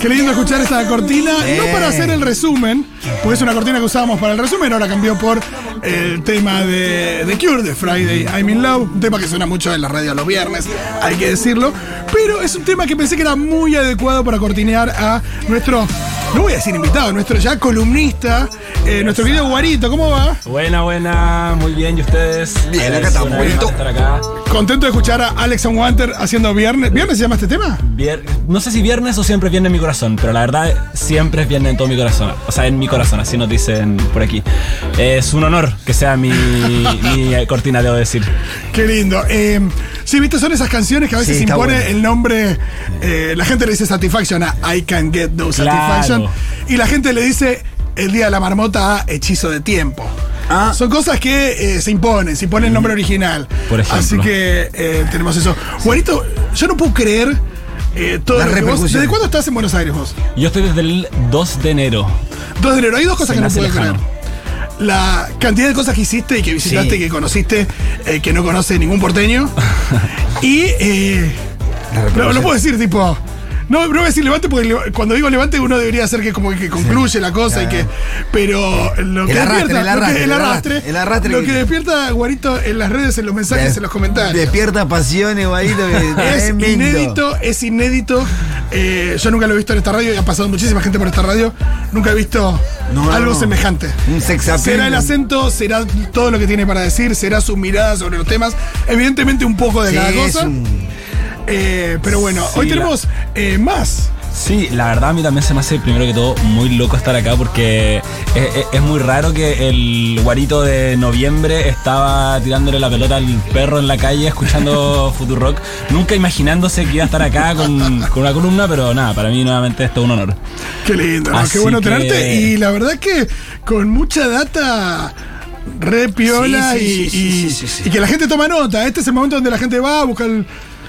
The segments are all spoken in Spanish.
Qué lindo escuchar esta cortina, no para hacer el resumen, porque es una cortina que usábamos para el resumen, ahora cambió por el tema de The Cure, de Friday I'm in Love, un tema que suena mucho en la radio los viernes, hay que decirlo, pero es un tema que pensé que era muy adecuado para cortinear a nuestro, no voy a decir invitado, nuestro ya columnista, eh, nuestro querido Guarito, ¿cómo va? Buena, buena, muy bien, ¿y ustedes? Bien, acá estamos, acá. Contento de escuchar a Alex and Wanter haciendo viernes. ¿Viernes se llama este tema? Vier- no sé si viernes o siempre es viernes en mi corazón, pero la verdad siempre es viernes en todo mi corazón. O sea, en mi corazón, así nos dicen por aquí. Es un honor que sea mi, mi cortina, debo decir. Qué lindo. Eh, sí, viste, son esas canciones que a veces Sí, impone bueno. el nombre. eh, la gente le dice Satisfaction a I Can Get No Claro. Satisfaction. Y la gente le dice el día de la marmota a Hechizo de Tiempo. Ah. Son cosas que eh, se imponen, se impone el nombre original. Por ejemplo. Así que eh, tenemos eso. Juanito, yo no puedo creer eh, todo Las lo que vos- repercusiones. ¿Desde cuándo estás en Buenos Aires vos? Yo estoy desde el 2 de enero. 2 de enero. Hay dos cosas Se que no puedo creer. La cantidad de cosas que hiciste y que visitaste Sí. y que conociste eh, que no conoce ningún porteño. y eh, no, puedo decir tipo. No, no voy a decir levante porque cuando digo levante uno debería hacer que como que concluye la cosa y que. Pero lo que El arrastre, despierta. el arrastre, el arrastre. arrastre, el arrastre Lo que- que despierta Guarito en las redes, en los mensajes, en los comentarios. Despierta pasiones, guarito. que Es inédito, es inédito. Eh, yo nunca lo he visto en esta radio y ha pasado muchísima gente por esta radio. Nunca he visto No, algo no. semejante. Un. Será el acento, será todo lo que tiene para decir, será su mirada sobre los temas. Evidentemente un poco de Sí, cada cosa. un- Eh, pero bueno, Sí, hoy la- tenemos eh, más. Sí, la verdad a mí también se me hace primero que todo muy loco estar acá porque es, es- es muy raro que el guarito de noviembre estaba tirándole la pelota al perro en la calle escuchando Futurock, nunca imaginándose que iba a estar acá con, con una columna, pero nada, para mí nuevamente esto es un honor. Qué lindo, qué bueno que- tenerte. Y la verdad que con mucha data re piola Sí, sí, y, sí, y que la gente toma nota. Este es el momento donde la gente va a buscar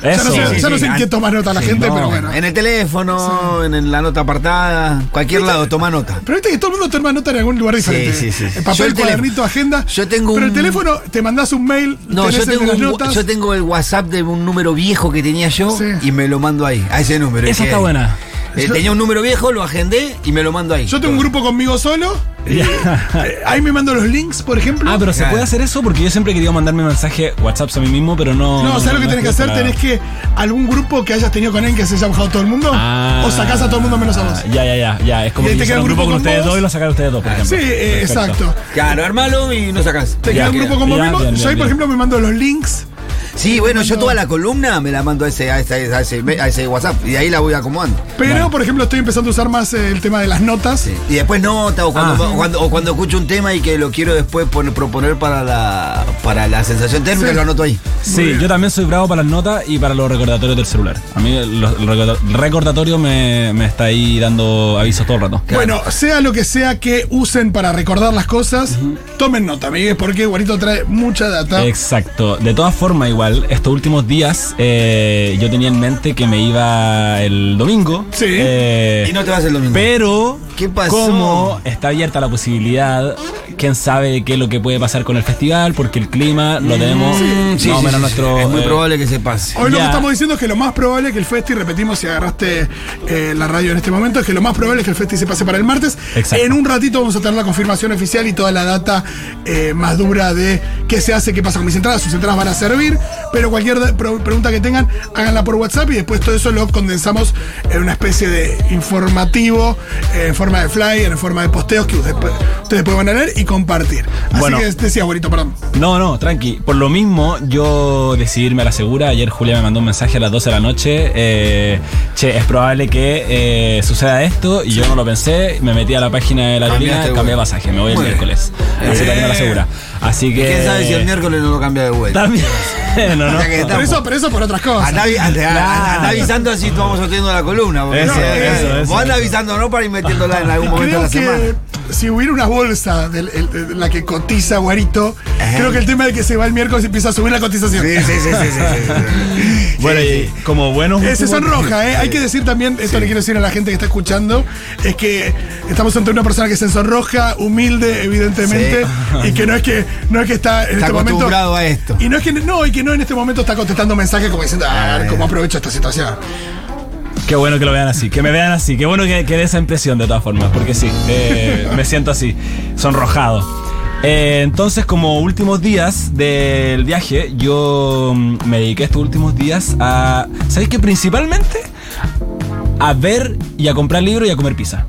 el. Ya Eso. no sé, Sí, ya no sí, sé en sí. qué toma nota la Sí, gente, no, pero bueno. En el teléfono, en la nota apartada, cualquier lado, toma nota. Pero viste que todo el mundo toma nota en algún lugar diferente. sí, sí. El Yo papel, el cuadernito, agenda. yo tengo Pero el un- teléfono, te mandás un mail, No, tenés yo el tengo, las un, notas. yo tengo el WhatsApp de un número viejo que tenía yo Sí. y me lo mando ahí, a ese número. Esa está hay. Eh, tenía un número viejo, lo agendé y me lo mando ahí. Yo tengo un grupo conmigo solo. y, eh, ahí me mando los links, por ejemplo. Ah, pero ¿se Claro. puede hacer eso? Porque yo siempre he querido mandarme mensaje WhatsApp a mí mismo, pero no... No, ¿sabes lo que tenés que hacer? para- Tenés que algún grupo que hayas tenido con él que se haya bajado todo el mundo. Ah, o sacás a todo el mundo menos a vos. Ya, ya, ya, ya. Es como que te queda un grupo con con ustedes dos y lo sacar ustedes dos, por ejemplo. Sí, eh, exacto. Claro, armalo y no sacás. Te Ya queda un grupo con vos mismo. Yo ahí, por ejemplo, me mando los links. Sí, bueno, yo toda la columna me la mando a ese, a ese, a ese, a ese WhatsApp y ahí la voy acomodando. Pero, Claro. por ejemplo, estoy empezando a usar más eh, el tema de las notas. Sí. Y después nota o cuando, Ah. o cuando, o cuando escucho un tema y que lo quiero después poner- proponer para la, para la sensación térmica, Sí. lo anoto ahí. Sí, yo también soy bravo para las notas y para los recordatorios del celular. A mí el, el recorda- el recordatorio me, me está ahí dando avisos todo el rato. Bueno, sea lo que sea que usen para recordar las cosas, tomen nota, amigues, porque Guarito trae mucha data. Exacto. De todas formas, igual, estos últimos días eh, yo tenía en mente que me iba el domingo. Sí. Eh, Y no te vas el domingo. Pero, ¿Qué pasó? como está abierta la posibilidad, quién sabe qué es lo que puede pasar con el festival, porque el clima lo tenemos más sí, o sí, menos sí, nuestro. Es muy eh, probable que se pase. Hoy lo que estamos diciendo es que lo más probable es que el Festi, repetimos si agarraste eh, la radio en este momento, es que lo más probable es que el Festi se pase para el martes. Exacto. En un ratito vamos a tener la confirmación oficial y toda la data eh, más dura de qué se hace, qué pasa con mis entradas. Sus entradas van a servir, pero cualquier pregunta que tengan, háganla por WhatsApp y después todo eso lo condensamos en una especie de informativo, eh, en forma de flyer, en forma de posteos que ustedes, ustedes pueden leer y compartir. Así Bueno. que decía, bonito, perdón. No, no, tranqui. Por lo mismo, yo decidí irme a la segura. Ayer Julia me mandó un mensaje a las 12 de la noche. eh, che, es probable que eh, suceda esto. Y yo no lo pensé. Me metí a la página de la aerolínea, de cambié de pasaje. Me voy el Muy bien. miércoles. Así que irme a la segura. Así que. ¿Quién sabe si el miércoles no lo cambia de vuelta? También. no, no. O sea que Pero estamos- eso, pero eso por otras cosas. Anda, avi- anda- Claro. anda avisando así vamos sorteando la columna. porque Eso, no, eso, eh, eso. Vos anda avisando no para ir metiéndola en algún momento de Creo la que semana. Si hubiera una bolsa de, de la que cotiza Guarito, Ajá. creo que el tema de que se va el miércoles y empieza a subir la cotización. Sí, sí, sí, sí, sí, sí, sí. Bueno, y como buenos. Eh, se sonroja, ¿eh? Hay que decir también, esto le quiero decir a la gente que está escuchando, es que estamos ante una persona que se sonroja, humilde, evidentemente, y que no es que no es que está en Está este momento. acostumbrado a esto. Y no es que no, y que no en este momento está contestando mensajes como diciendo, a ver cómo aprovecho esta situación. Qué bueno que lo vean así, que me vean así. Qué bueno que, que dé esa impresión de todas formas, porque sí, eh, me siento así, sonrojado. Eh, entonces, como últimos días del viaje, yo mm, me dediqué estos últimos días a. ¿Sabéis que principalmente? A ver y a comprar libros y a comer pizza.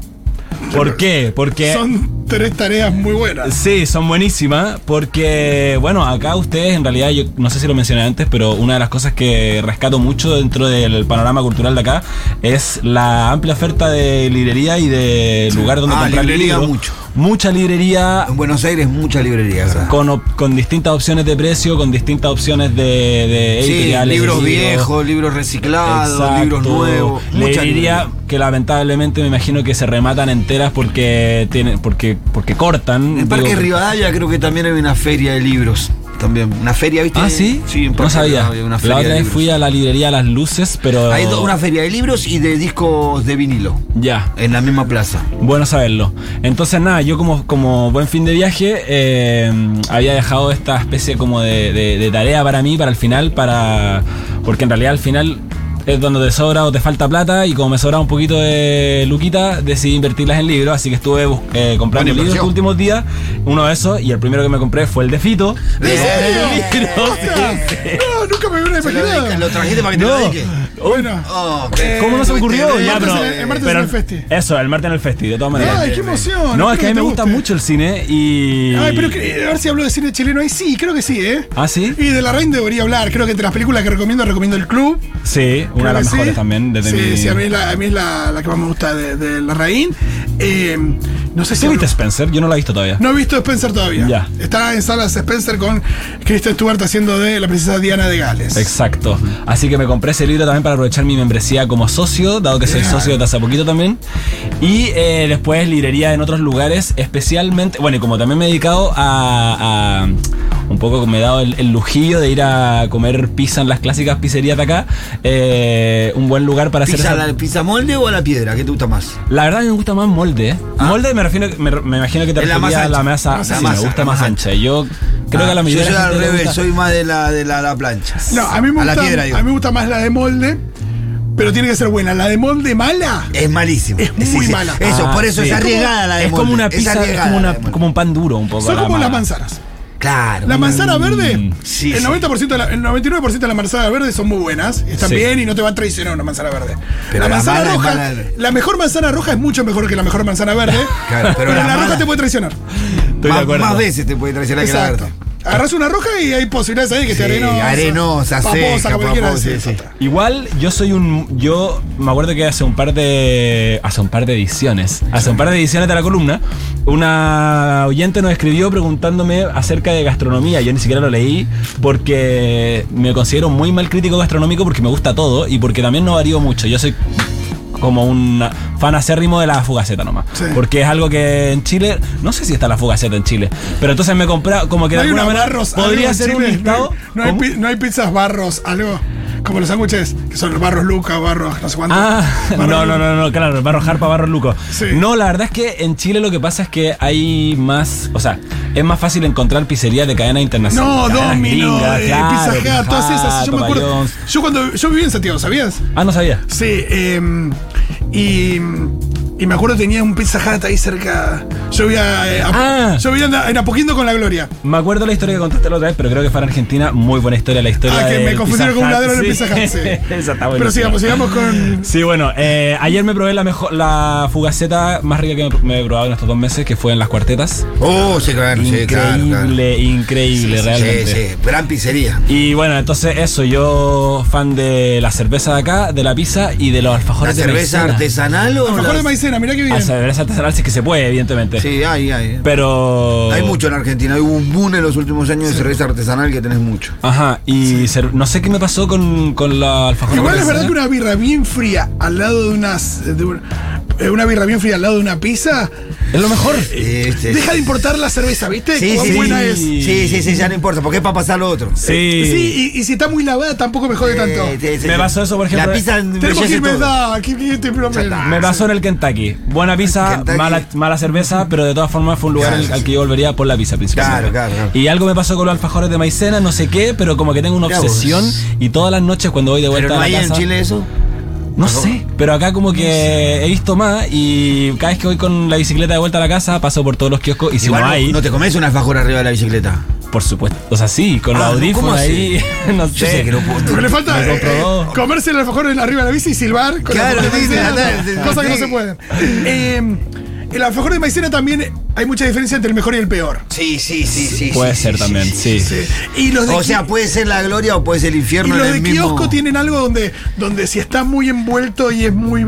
¿Por qué? Porque. Son tres tareas muy buenas. Sí, son buenísimas porque, bueno, acá ustedes en realidad, yo no sé si lo mencioné antes, pero una de las cosas que rescato mucho dentro del panorama cultural de acá es la amplia oferta de librería y de lugar donde Ah, comprar librería libros. mucho. Mucha librería En Buenos Aires mucha librería, ¿verdad? con, con distintas opciones de precio, con distintas opciones de, de Sí, editoriales, libros de viejos, libros reciclados, Exacto. libros nuevos. Mucha Librería librería. que lamentablemente me imagino que se rematan enteras porque tienen, porque, porque cortan. En Parque Rivadavia creo que también hay una feria de libros. También. Una feria, ¿viste? Ah, sí. Sí, en no sabía. Una La otra vez fui a la librería Las Luces, pero. Hay una feria de libros y de discos de vinilo. Ya. En la misma plaza. Bueno saberlo. Entonces, nada, yo como, como buen fin de viaje eh, había dejado esta especie como de, de- de tarea para mí, para el final, para porque en realidad al final es donde te sobra o te falta plata y como me sobraba un poquito de luquita, decidí invertirlas en libros, así que estuve bus- eh, comprando libros los últimos días, uno de esos, y el primero que me compré fue el de Fito. ¿En serio? Libro, ¡Ostras! No, nunca me hubiera lo, imaginado. dedica- lo trajiste para que te No. lo dedique. Bueno. Oh, Eh, ¿Cómo no se me ocurrió? Fuiste Ya, el pero, martes en el- el martes pero- en el festi. Eso, el martes en el festi, de todas maneras. Ay, qué emoción. No, es que a mí me gusta mucho el cine y. Ay, pero que, a ver si hablo de cine chileno ahí. Sí, creo que sí, ¿eh? ¿Ah, sí? Y de la Reina debería hablar. Creo que entre las películas que recomiendo, recomiendo El Club. Sí, una de las que sí. mejores también. Desde sí, mi... sí, a mí, es la, a mí es la, la que más me gusta de, de la Raín. Eh, no sé si. ¿Tú viste Spencer? Yo no la he visto todavía. No he visto Spencer todavía. Ya. Está en salas Spencer con Kristen Stewart haciendo de la princesa Diana de Gales. Exacto. Así que me compré ese libro también para aprovechar mi membresía como socio, dado que soy socio de hace poquito también. Y eh, después librería en otros lugares, especialmente, bueno, y como también me he dedicado a, a- un poco me he dado el, el lujillo de ir a comer pizza en las clásicas pizzerías de acá, eh, un buen lugar para hacer ¿Pizza, esa- la, ¿Pizza molde o a la piedra? ¿Qué te gusta más? La verdad me gusta más molde. Ah. Molde me refiero, me, me imagino que te Es la a la masa. La sí, masa, me gusta más ancha. Yo creo Ah, que a la mayoría Yo soy al revés, gusta- soy más de la, de la, la plancha. No, a mí me A la gusta, piedra, digo. a mí me gusta más la de molde, pero tiene que ser buena. La de molde mala. Es malísimo. Es muy mala. Eso, Ah, por eso sí. es arriesgada la de Es como molde, una es pizza, es, arriesgada como, una, molde. como un pan duro un poco. Son la como las manzanas. Claro. La manzana verde, Mm, sí, el sí. 90% de la- el 99% de las manzanas verdes son muy buenas, están Sí. bien y no te va a traicionar una manzana verde. Pero la la manzana mala roja, mala. la mejor manzana roja es mucho mejor que la mejor manzana verde, Claro, pero, pero la, la roja te puede traicionar. Estoy de más, acuerdo. más veces te puede traicionar que la Exacto. verde. Agarras una roja y hay posibilidades ahí que te Sí, arenosa, arenosa, paposa, sí, sí. Igual yo soy un yo me acuerdo que hace un par de hace un par de ediciones, hace un par de ediciones de la columna, una oyente nos escribió preguntándome acerca de gastronomía, yo ni siquiera lo leí porque me considero muy mal crítico gastronómico porque me gusta todo y porque también no varío mucho. Yo soy como un fan acérrimo de la fugaceta nomás. Sí. Porque es algo que en Chile, no sé si está la fugaceta en Chile, pero entonces me compré como que No de alguna una manera barros, podría ser un listado. No hay, no hay pizzas barros, algo como los sándwiches, que son barros Luca, barros no sé cuánto. Ah, Barros no, no, no, no, claro, Barro Jarpa, Barro Luco. Sí. No, la verdad es que en Chile lo que pasa es que hay más, o sea, es más fácil encontrar pizzerías de cadena internacional. No, Domino, gringas, eh, claro, Pizza todas esas. Yo me acuerdo. Yo cuando yo viví en Santiago, ¿sabías? Ah, no sabía. Sí, eh, y, y me acuerdo que tenía un Pizza Hut ahí cerca. Yo vivía, eh, a- Ah. yo vivía en, en Apoquindo con la Gloria. Me acuerdo la historia que contaste la otra vez, pero creo que fue en Argentina. Muy buena historia la historia Ah, que me confundieron con un ladrón en sí. Pizza Hut, sí. Esa está Pero buenísima. sigamos, sigamos con. Sí, bueno, eh, ayer me probé la mejor, la fugaceta más rica que me, me he probado en estos dos meses, que fue en las cuartetas. Oh, sí, claro, sí, claro, increíble, claro. increíble, Sí, realmente. Sí, sí, gran pizzería. Y bueno, entonces eso, yo fan de la cerveza de acá, de la pizza y de los ¿La alfajores de cerveza maicena. artesanal o Alfajor la- de maicena, mirá que bien. Ah, cerveza artesanal sí que se puede, evidentemente. Sí, hay, hay. Pero... Hay mucho en Argentina. Hay un boom en los últimos años de cerveza artesanal que tenés mucho. Ajá, y cer- no sé qué me pasó con, con la alfajor Igual es verdad que una birra bien fría al lado de unas. de una birra bien fría al lado de una pizza. Es lo mejor. Este, Deja de importar la cerveza, ¿viste? sí, Cuán sí, buena sí, es. sí, sí, sí, ya no importa, porque es para pasar lo otro. Sí. Sí, y, y si está muy lavada tampoco me jode tanto. Eh, sí, sí, Me sí. pasó eso, por ejemplo, La pizza Tenemos que irme da, aquí te. Me pasó en el Kentucky. Buena pizza, Kentucky. mala, mala cerveza, pero de todas formas fue un lugar Claro, al, al sí. que yo volvería por la pizza principalmente. Claro, claro, claro. Y algo me pasó con los alfajores de maicena, no sé qué, pero como que tengo una obsesión y todas las noches cuando voy de vuelta Pero no a hay la en casa. Chile eso. No sé, pero acá como que he visto más y cada vez que voy con la bicicleta de vuelta a la casa paso por todos los kioscos y si Igual no hay, no te comes una alfajor arriba de la bicicleta. por supuesto, o sea, sí, con los Ah, ¿cómo audífonos ahí, no Yo sé. sé que no puedo. Que le falta dos. comerse el alfajor en arriba de la bici y silbar. Con Claro, sí, Cosas que no se pueden. Eh, el alfajor de maicena también hay mucha diferencia entre el mejor y el peor. Sí, sí, sí, sí. Puede sí, ser sí, también, sí. Sí. Y los de O sea, puede ser la gloria o puede ser el y infierno los en de mismo. kiosco tienen algo donde, donde si está muy envuelto y es muy.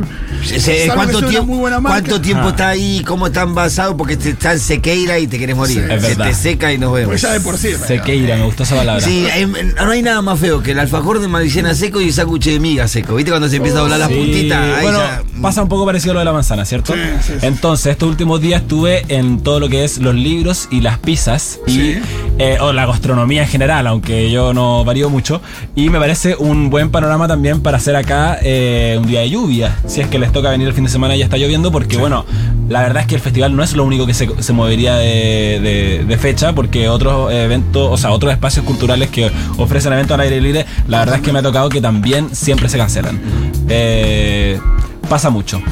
¿Cuánto, muy buena marca. ¿Cuánto tiempo Ah. está ahí? ¿Cómo está envasado? Porque te, está en sequeira y te querés morir. Es Se verdad. te seca y nos vemos. Pues ya de por sí. Sequeira, me gustó esa palabra. Sí, hay- no hay nada más feo que el alfajor de maicena seco y el sándwich de miga seco. ¿Viste cuando se empieza a doblar las puntitas? Ahí bueno, ya- pasa un poco parecido a lo de la manzana, ¿cierto? Sí, sí, sí. Entonces, estos últimos días estuve en todo lo que es los libros y las pizzas y Sí. eh, o la gastronomía en general, aunque yo no varío mucho. Y me parece un buen panorama también para hacer acá eh, un día de lluvia. Si es que les toca venir el fin de semana y ya está lloviendo, porque bueno, la verdad es que el festival no es lo único que se, se movería de, de- de fecha, porque otros eventos, o sea, otros espacios culturales que ofrecen eventos al aire libre, la verdad es que me ha tocado que también siempre se cancelan. Eh, pasa mucho.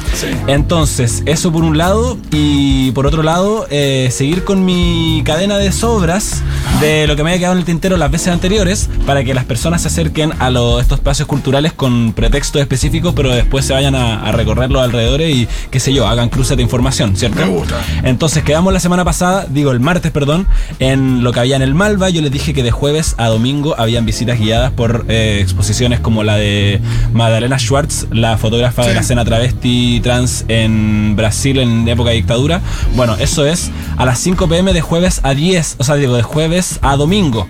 Entonces, eso por un lado. Y por otro lado, eh, seguir con mi cadena de sobras de lo que me había quedado en el tintero las veces anteriores para que las personas se acerquen a los- estos espacios culturales con pretextos específicos, pero después se vayan a, a recorrer los alrededores y, qué sé yo, hagan cruces de información, ¿cierto? Me gusta. Entonces, quedamos la semana pasada, digo el martes, perdón, en lo que había en el Malva. Yo les dije que de jueves a domingo habían visitas guiadas por eh, exposiciones como la de Magdalena Schwartz, la fotógrafa de Sí. la escena travesti trans en Brasil en época de dictadura. Bueno, eso es a las 5 pm de jueves a 10, o sea, digo, de jueves a domingo.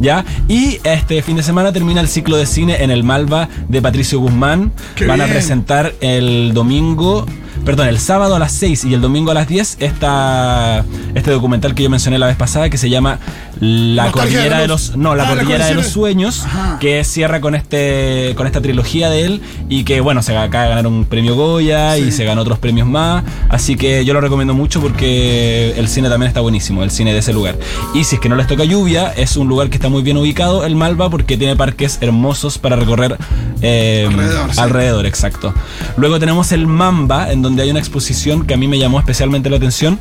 ¿Ya? Y este fin de semana termina el ciclo de cine en el Malva de Patricio Guzmán. Qué Van a bien. presentar el domingo, perdón, el sábado a las 6 y el domingo a las 10 esta, este documental que yo mencioné la vez pasada que se llama La Nostalgia Cordillera de de los-. No, La Ah, la de los Sueños, Ajá. que cierra con este con esta trilogía de él y que, bueno, se acaba de ganar un premio Goya y se ganó otros premios más. Así que yo lo recomiendo mucho porque el cine también está buenísimo, el cine de ese lugar. Y si es que no les toca lluvia, es un lugar que está muy bien ubicado, el Malva, porque tiene parques hermosos para recorrer eh, Alrededor, sí. alrededor, exacto. Luego tenemos el Mamba, en donde hay una exposición que a mí me llamó especialmente la atención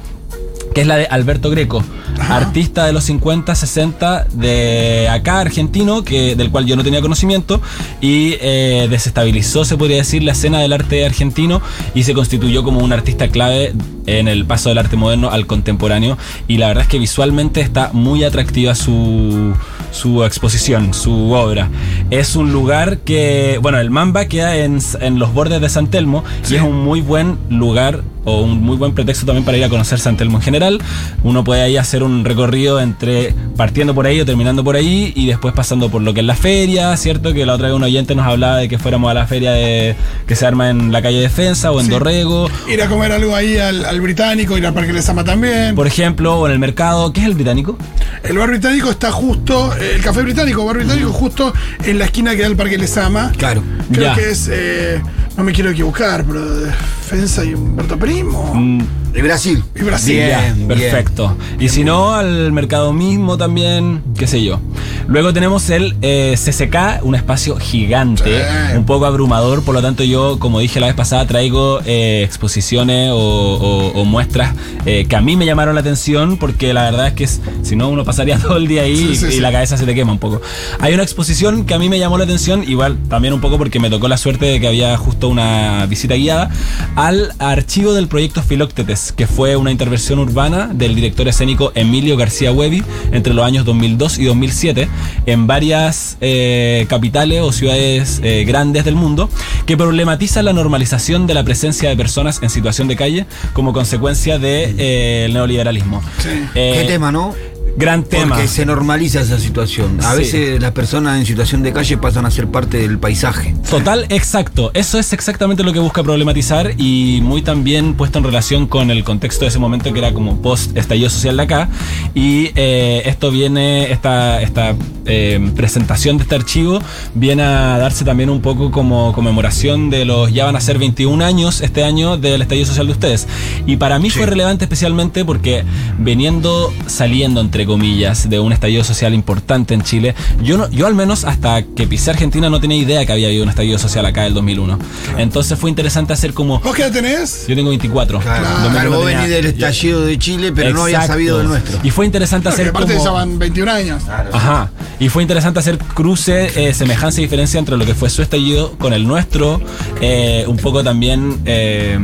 que es la de Alberto Greco, artista de los 50, 60 de acá, argentino, que, del cual yo no tenía conocimiento, y eh, desestabilizó, se podría decir, la escena del arte argentino y se constituyó como un artista clave en el paso del arte moderno al contemporáneo. Y la verdad es que visualmente está muy atractiva su, su exposición, su obra. Es un lugar que, bueno, el Mamba queda en, en los bordes de San Telmo y es un muy buen lugar o un muy buen pretexto también para ir a conocer San Telmo en general. Uno puede ahí hacer un recorrido entre partiendo por ahí o terminando por ahí y después pasando por lo que es la feria, ¿cierto? Que la otra vez un oyente nos hablaba de que fuéramos a la feria de, que se arma en la calle Defensa o en Sí. Dorrego. Ir a comer algo ahí al, al británico, ir al Parque Lesama también. Por ejemplo, o en el mercado, ¿qué es el británico? El bar británico está justo, eh, el café británico, bar británico, justo en la esquina que da el Parque Lesama. Claro. Creo Ya. que es, eh, no me quiero equivocar, pero Defensa y Humberto Primo. Mm, Y Brasil. Y Brasil. Bien, bien. perfecto. Y si no, al mercado mismo también, qué sé yo. Luego tenemos el eh, CCK, un espacio gigante, Sí. un poco abrumador, por lo tanto yo, como dije la vez pasada, traigo eh, exposiciones o, o- o muestras eh, que a mí me llamaron la atención, porque la verdad es que es- si no uno pasaría todo el día ahí Sí, sí, y, la cabeza se te quema un poco. Hay una exposición que a mí me llamó la atención, igual también un poco porque me tocó la suerte de que había justo una visita guiada al archivo del proyecto Filóctetes, que fue una intervención urbana del director escénico Emilio García Huevi entre los años 2002 y 2007 en varias eh, capitales o ciudades eh, grandes del mundo que problematiza la normalización de la presencia de personas en situación de calle como consecuencia del de, eh, neoliberalismo. Sí. Eh, Qué tema, ¿no? Gran tema. Porque se normaliza esa situación. A Sí. veces las personas en situación de calle pasan a ser parte del paisaje. Total, exacto. Eso es exactamente lo que busca problematizar y muy también puesto en relación con el contexto de ese momento que era como post estallido social de acá. Y eh, esto viene, esta, esta eh, presentación de este archivo viene a darse también un poco como conmemoración de los, ya van a ser 21 años este año del estallido social de ustedes. Y para mí Sí. fue relevante especialmente porque veniendo, saliendo entre comillas, de un estallido social importante en Chile. Yo, no, yo al menos hasta que pisé Argentina no tenía idea que había habido un estallido social acá del 2001. Entonces fue interesante hacer como... ¿Vos qué edad tenés? Yo tengo 24. Claro, En 2001 claro, vos venís del estallido de Chile, pero no había sabido del nuestro. Y fue interesante hacer aparte como... van 21 años. Ajá. Y fue interesante hacer cruce, eh, semejanza y diferencia entre lo que fue su estallido con el nuestro. eh, un poco también. eh,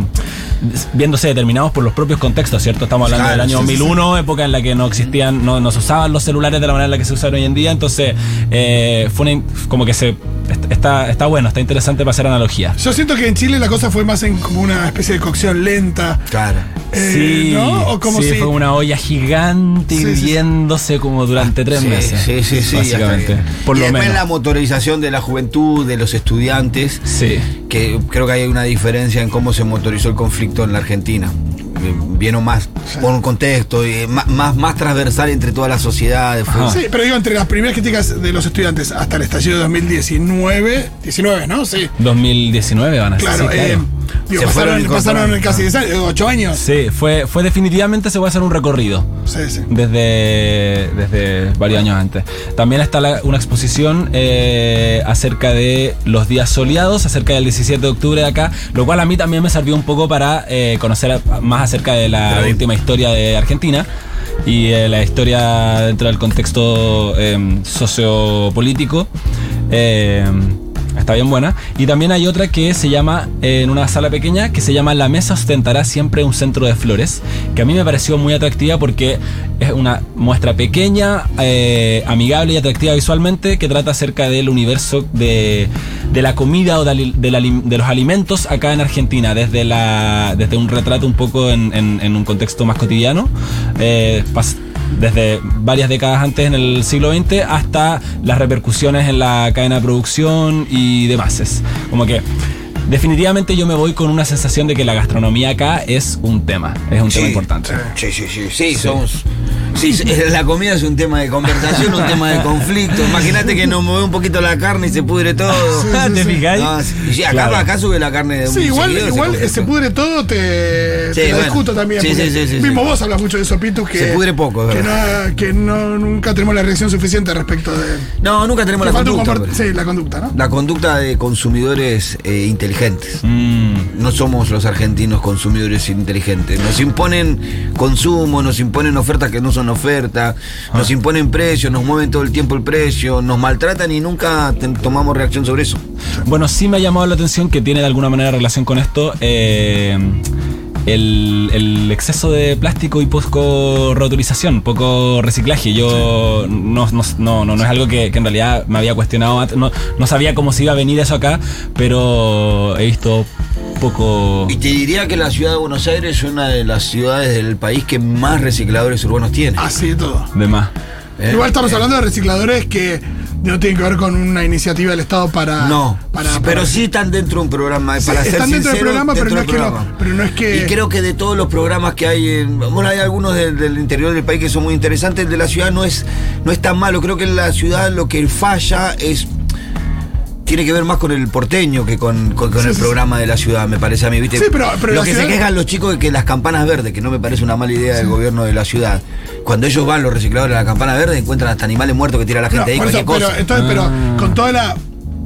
viéndose determinados por los propios contextos, ¿cierto? Estamos hablando Claro, del año sí, sí, 2001, época en la que no existían, no, no se usaban los celulares de la manera en la que se usan hoy en día, entonces eh, fue una como que se está, está bueno, está interesante para hacer analogía. Yo siento que en Chile la cosa fue más en como una especie de cocción lenta. Claro. eh, ¿No? O como sí, si. fue una olla gigante Sí, sí. hirviéndose como durante tres Sí, meses. Sí, sí, sí. Básicamente. Por y lo después menos. la motorización de la juventud, de los estudiantes, Sí. que creo que hay una diferencia en cómo se motorizó el conflicto en la Argentina. Vino más por un contexto, y más, más, más transversal entre todas las sociedades. fue-. Sí, pero digo, entre las primeras críticas de los estudiantes hasta el estallido de 2019, 19, ¿no? Sí. 2019 van a ser. Claro, sí, eh, claro. Digo, Se pasaron, fueron pasaron casi 10 años, 8 años. Sí, fue, fue definitivamente se puede hacer un recorrido. Sí, sí. Desde, desde varios años antes. También está la- una exposición eh, acerca de los días soleados, acerca del 17 de octubre de acá, lo cual a mí también me sirvió un poco para eh, conocer a- más acerca de la Pero- última historia de Argentina y eh, la historia dentro del contexto eh, sociopolítico. Eh, Está bien buena. Y también hay otra que se llama, en una sala pequeña, que se llama La mesa ostentará siempre un centro de flores, que a mí me pareció muy atractiva porque es una muestra pequeña, eh, amigable y atractiva visualmente, que trata acerca del universo de, de la comida o de, ali- de los alimentos acá en Argentina, desde, la, desde un retrato un poco en, un contexto más cotidiano. eh, desde varias décadas antes en el siglo XX hasta las repercusiones en la cadena de producción y demás. Es como que definitivamente yo me voy con una sensación de que la gastronomía acá es un tema, es un tema Sí, importante. Sí, sí, sí. Sí, somos. Sí, sí, la comida es un tema de conversación, un tema de conflicto. Imagínate que nos mueve un poquito la carne y se pudre todo. ¿Te fijáis? No, sí, sí, acá, Claro. acá sube la carne de un Sí, igual, seguido, igual se pudre todo, te, Sí, te lo bueno. discuto también. Sí, sí, sí, sí, Mismo sí. vos hablas mucho de eso, Pitu, que. Se pudre poco, que, verdad. no, que no, nunca tenemos la reacción suficiente respecto de. No, nunca tenemos la conducta. pero- Sí, la conducta, ¿no? La conducta de consumidores eh, inteligentes. Mm, No somos los argentinos consumidores inteligentes. Nos imponen consumo, nos imponen ofertas que no son ofertas, nos imponen precios, nos mueven todo el tiempo el precio, nos maltratan y nunca tomamos reacción sobre eso. Bueno, sí me ha llamado la atención que tiene de alguna manera relación con esto. eh, el, el exceso de plástico y poco reutilización, poco reciclaje. Yo no, no, no, no, no es algo que, que en realidad me había cuestionado. No, no sabía cómo se iba a venir eso acá, pero he visto poco. Y te diría que la ciudad de Buenos Aires es una de las ciudades del país que más recicladores urbanos tiene. Así de todo. de más. ¿eh? Igual estamos Eh, hablando de recicladores que no tienen que ver con una iniciativa del Estado para. No, para- para- pero sí están dentro de un programa. Sí, para ser están dentro del programa, pero no es del que no- programa. pero no es que- Y creo que de todos los programas que hay, en- bueno, hay algunos del, del interior del país que son muy interesantes. El de la ciudad no es, no es tan malo. Creo que en la ciudad lo que falla es. Tiene que ver más con el porteño que con, con- con Sí, el sí, programa de la ciudad, me parece a mí, ¿viste? Sí, pero- pero lo que ciudad- se quejan los chicos de que las campanas verdes, que no me parece una mala idea del gobierno de la ciudad. Cuando ellos van, los recicladores a la campana verde, encuentran hasta animales muertos que tira la No, gente ahí, eso, cualquier pero, cosa. entonces, pero con toda la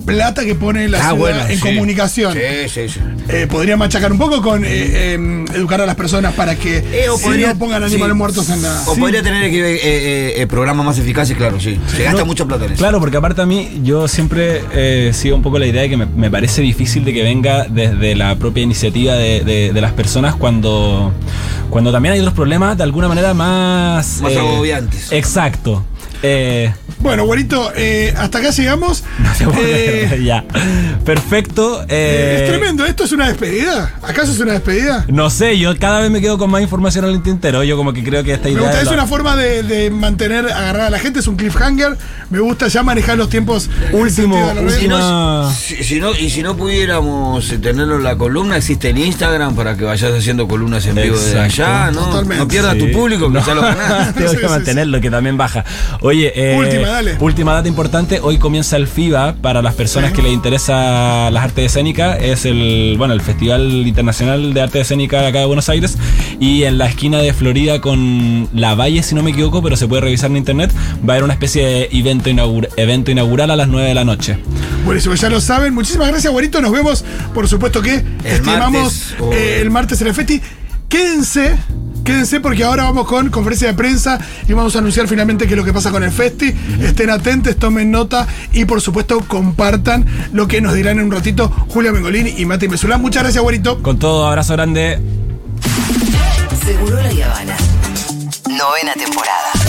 plata que pone la Ah, ciudad bueno, en sí. comunicación. Sí, sí, sí. eh, podría machacar un poco con eh, em, educar a las personas para que Eh, o si podría- no pongan animales sí. muertos en la. O podría tener que, eh, eh, eh, programas más eficaces, claro, sí. Se gasta No, mucha plata en eso. Claro, porque aparte a mí yo siempre eh, sigo un poco la idea de que me, me parece difícil de que venga desde la propia iniciativa de, de- de las personas cuando, cuando también hay otros problemas de alguna manera más... Más agobiantes. Exacto. Eh, Bueno, güerito, eh, hasta acá llegamos. no te puedo Eh, ya. Perfecto. es tremendo. ¿Esto es una despedida? ¿Acaso es una despedida? No sé, yo cada vez me quedo con más información al tintero. Yo como que creo que esta Me idea... gusta, es una forma de, de mantener agarrada a la gente, es un cliffhanger. Me gusta ya manejar los tiempos. en el Último. Si no, Una- si, si no, y si no pudiéramos tenerlo en la columna, existe el Instagram para que vayas haciendo columnas en vivo desde Exacto. allá, ¿no? Totalmente. No pierdas Sí. tu público, que No. ya lo ganás. Tengo Sí, que sí, mantenerlo, que también baja. Oye, eh, Última, dale. última data importante. Hoy comienza el FIBA para las personas Sí. que les interesa las artes escénicas. Es el, bueno, el Festival Internacional de Arte Escénica de acá de Buenos Aires. Y en la esquina de Florida con La Valle, si no me equivoco, pero se puede revisar en internet, va a haber una especie de evento, evento inaugural a las 9 de la noche. Buenísimo, ya lo saben. Muchísimas gracias, Guarito. Nos vemos, por supuesto que estimamos martes, eh, el martes en el Festi. Quédense, quédense porque ahora vamos con conferencia de prensa y vamos a anunciar finalmente qué es lo que pasa con el Festi. Estén atentos, tomen nota y por supuesto compartan lo que nos dirán en un ratito Julia Mengolini y Mati Mesulán. Muchas gracias, Guarito. Con todo, abrazo grande. Seguro la Habana. Novena temporada.